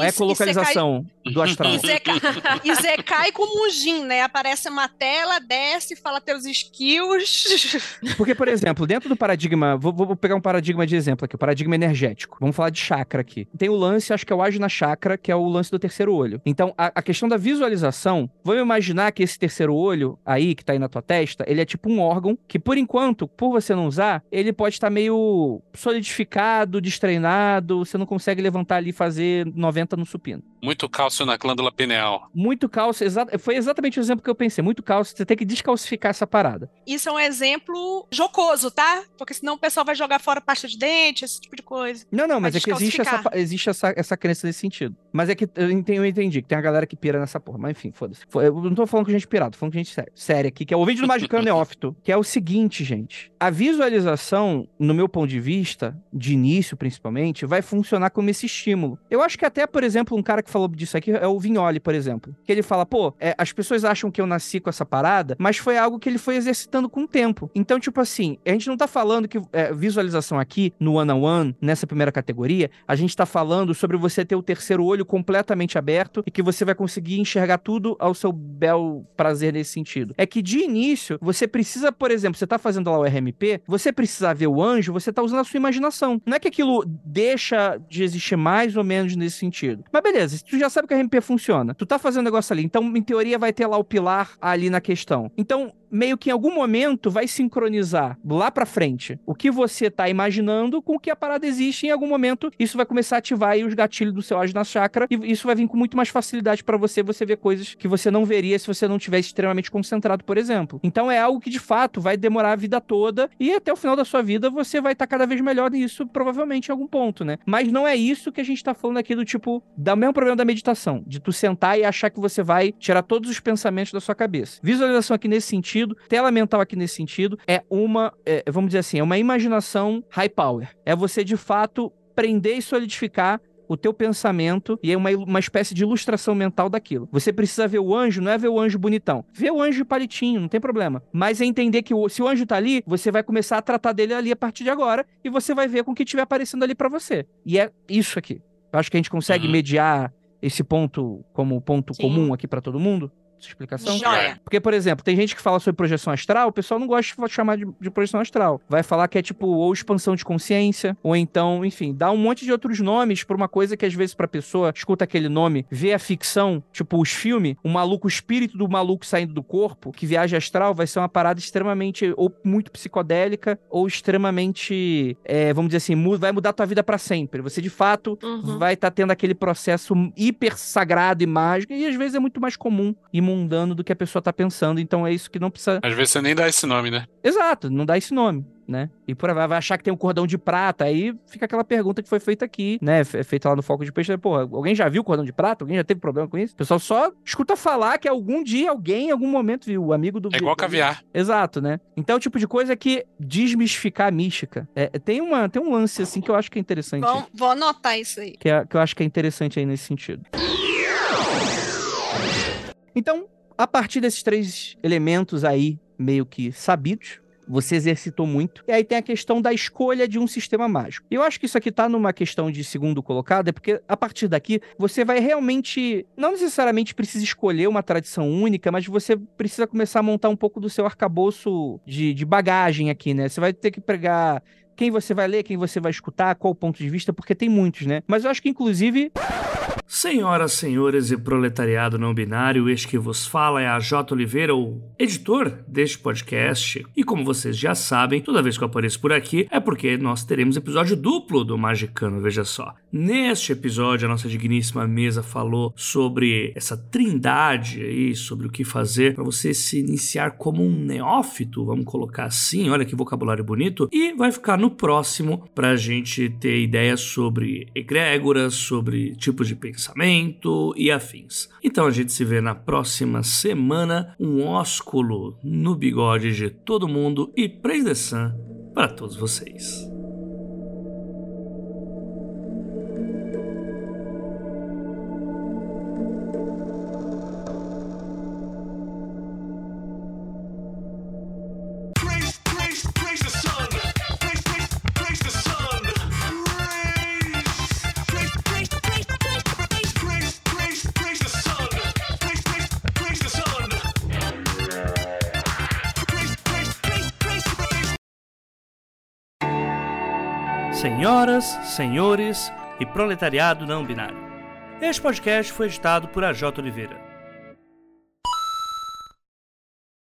a ecolocalização do astral. E cai como um gin, né? Aparece uma tela, desce, fala teus skills. Porque, por exemplo, dentro do paradigma, vou, vou pegar um paradigma de exemplo aqui, o paradigma energético. Vamos falar de chakra aqui. Tem o lance, acho que é o Ajna Chakra, que é o lance do terceiro olho. Então, a, a questão da visualização, vamos imaginar que esse terceiro olho aí, que tá aí na tua testa, ele é tipo um órgão que, por enquanto, por você não usar, ele pode estar meio solidificado, destreinado, você não consegue levantar ali e fazer 90 no supino. Muito cálcio na glândula pineal. Muito cálcio, exa foi exatamente o exemplo que eu pensei. Muito cálcio, você tem que descalcificar essa parada. Isso é um exemplo jocoso, tá? Porque senão o pessoal vai jogar fora pasta de dente, esse tipo de coisa. Não, não, Vai mas é que existe, essa, existe essa, essa crença nesse sentido. Mas é que eu entendi, eu entendi que tem a galera que pira nessa porra. Mas enfim, foda-se. Fo- Eu não tô falando com gente pirata, tô falando com gente séria, séria aqui, que é o vídeo do Magicano Neófito, que é o seguinte, gente. A visualização, no meu ponto de vista, de início principalmente, vai funcionar como esse estímulo. Eu acho que até, por exemplo, um cara que falou disso aqui é o Vignoli, por exemplo. Que ele fala, pô, é, as pessoas acham que eu nasci com essa parada, mas foi algo que ele foi exercitando com o tempo. Então, tipo assim, a gente não tá falando que é, visualização aqui, no one-on-one, nessa primeira categoria, a gente tá falando sobre você ter o terceiro olho completamente aberto e que você vai conseguir enxergar tudo ao seu bel prazer nesse sentido. É que de início, você precisa, por exemplo, você tá fazendo lá o RMP, você precisa ver o anjo, você tá usando a sua imaginação. Não é que aquilo deixa de existir mais ou menos nesse sentido. Mas beleza, tu já sabe que o RMP funciona. Tu tá fazendo o negócio ali, então em teoria vai ter lá o pilar ali na questão. Então, meio que em algum momento vai sincronizar lá pra frente o que você tá imaginando com o que a parada existe. Em algum momento, isso vai começar a ativar aí os gatilhos do seu Ajna Chakra e isso vai vir com muito mais facilidade pra você, você ver coisas que você não veria se você não tivesse extremamente concentrado, por exemplo. Então é algo que de fato vai demorar a vida toda e até o final da sua vida você vai estar cada vez melhor nisso, provavelmente em algum ponto, né? Mas não é isso que a gente tá falando aqui do tipo, da mesmo problema da meditação, de tu sentar e achar que você vai tirar todos os pensamentos da sua cabeça. Visualização aqui nesse sentido, tela mental aqui nesse sentido, é uma, é, vamos dizer assim, é uma imaginação high power. É você de fato prender e solidificar o teu pensamento e é uma, uma espécie de ilustração mental daquilo. Você precisa ver o anjo, não é ver o anjo bonitão. Vê o anjo palitinho, não tem problema. Mas é entender que o- se o anjo tá ali, você vai começar a tratar dele ali a partir de agora e você vai ver com o que estiver aparecendo ali pra você. E é isso aqui. Eu acho que a gente consegue Uhum. mediar esse ponto como ponto Sim. comum aqui pra todo mundo. Essa explicação? Joia. Porque, por exemplo, tem gente que fala sobre projeção astral, o pessoal não gosta de chamar de, de projeção astral. Vai falar que é tipo ou expansão de consciência, ou então, enfim, dá um monte de outros nomes pra uma coisa que às vezes pra pessoa escuta aquele nome, vê a ficção, tipo os filmes, o maluco, o espírito do maluco saindo do corpo, que viaja astral, vai ser uma parada extremamente ou muito psicodélica ou extremamente, é, vamos dizer assim, mu- vai mudar tua vida pra sempre. Você de fato Uhum. vai estar tendo aquele processo hiper sagrado e mágico, e às vezes é muito mais comum e mundano do que a pessoa tá pensando, então é isso que não precisa. Às vezes você nem dá esse nome, né? Exato, não dá esse nome. Né? E por aí vai, achar que tem um cordão de prata, aí fica aquela pergunta que foi feita aqui, né? Fe- Feita lá no Foco de Peixe. Porra, alguém já viu o cordão de prata? Alguém já teve problema com isso? O pessoal só escuta falar que algum dia alguém, em algum momento, viu. O amigo do. É igual caviar. Exato, né? Então é o tipo de coisa que desmistificar a mística. É, tem, uma, tem um lance assim que eu acho que é interessante. Vou, vou anotar isso aí. Que, é- que eu acho que é interessante aí nesse sentido. Então, a partir desses três elementos aí, meio que sabidos, você exercitou muito. E aí tem a questão da escolha de um sistema mágico. Eu acho que isso aqui tá numa questão de segundo colocado, é porque a partir daqui você vai realmente, não necessariamente precisa escolher uma tradição única, mas você precisa começar a montar um pouco do seu arcabouço de, de bagagem aqui, né? Você vai ter que pregar quem você vai ler, quem você vai escutar, qual ponto de vista, porque tem muitos, né? Mas eu acho que, inclusive, Senhoras, senhores e proletariado não binário, este que vos fala é a J. Oliveira, o editor deste podcast. E como vocês já sabem, toda vez que eu apareço por aqui é porque nós teremos episódio duplo do Magicano, veja só. Neste episódio, a nossa digníssima mesa falou sobre essa trindade aí, sobre o que fazer para você se iniciar como um neófito, vamos colocar assim, olha que vocabulário bonito. E vai ficar no próximo pra gente ter ideias sobre egrégoras, sobre tipos de pensamento e afins. Então a gente se vê na próxima semana. Um ósculo no bigode de todo mundo e praise the sun para todos vocês. Senhoras, senhores e proletariado não binário. Este podcast foi editado por AJ Oliveira.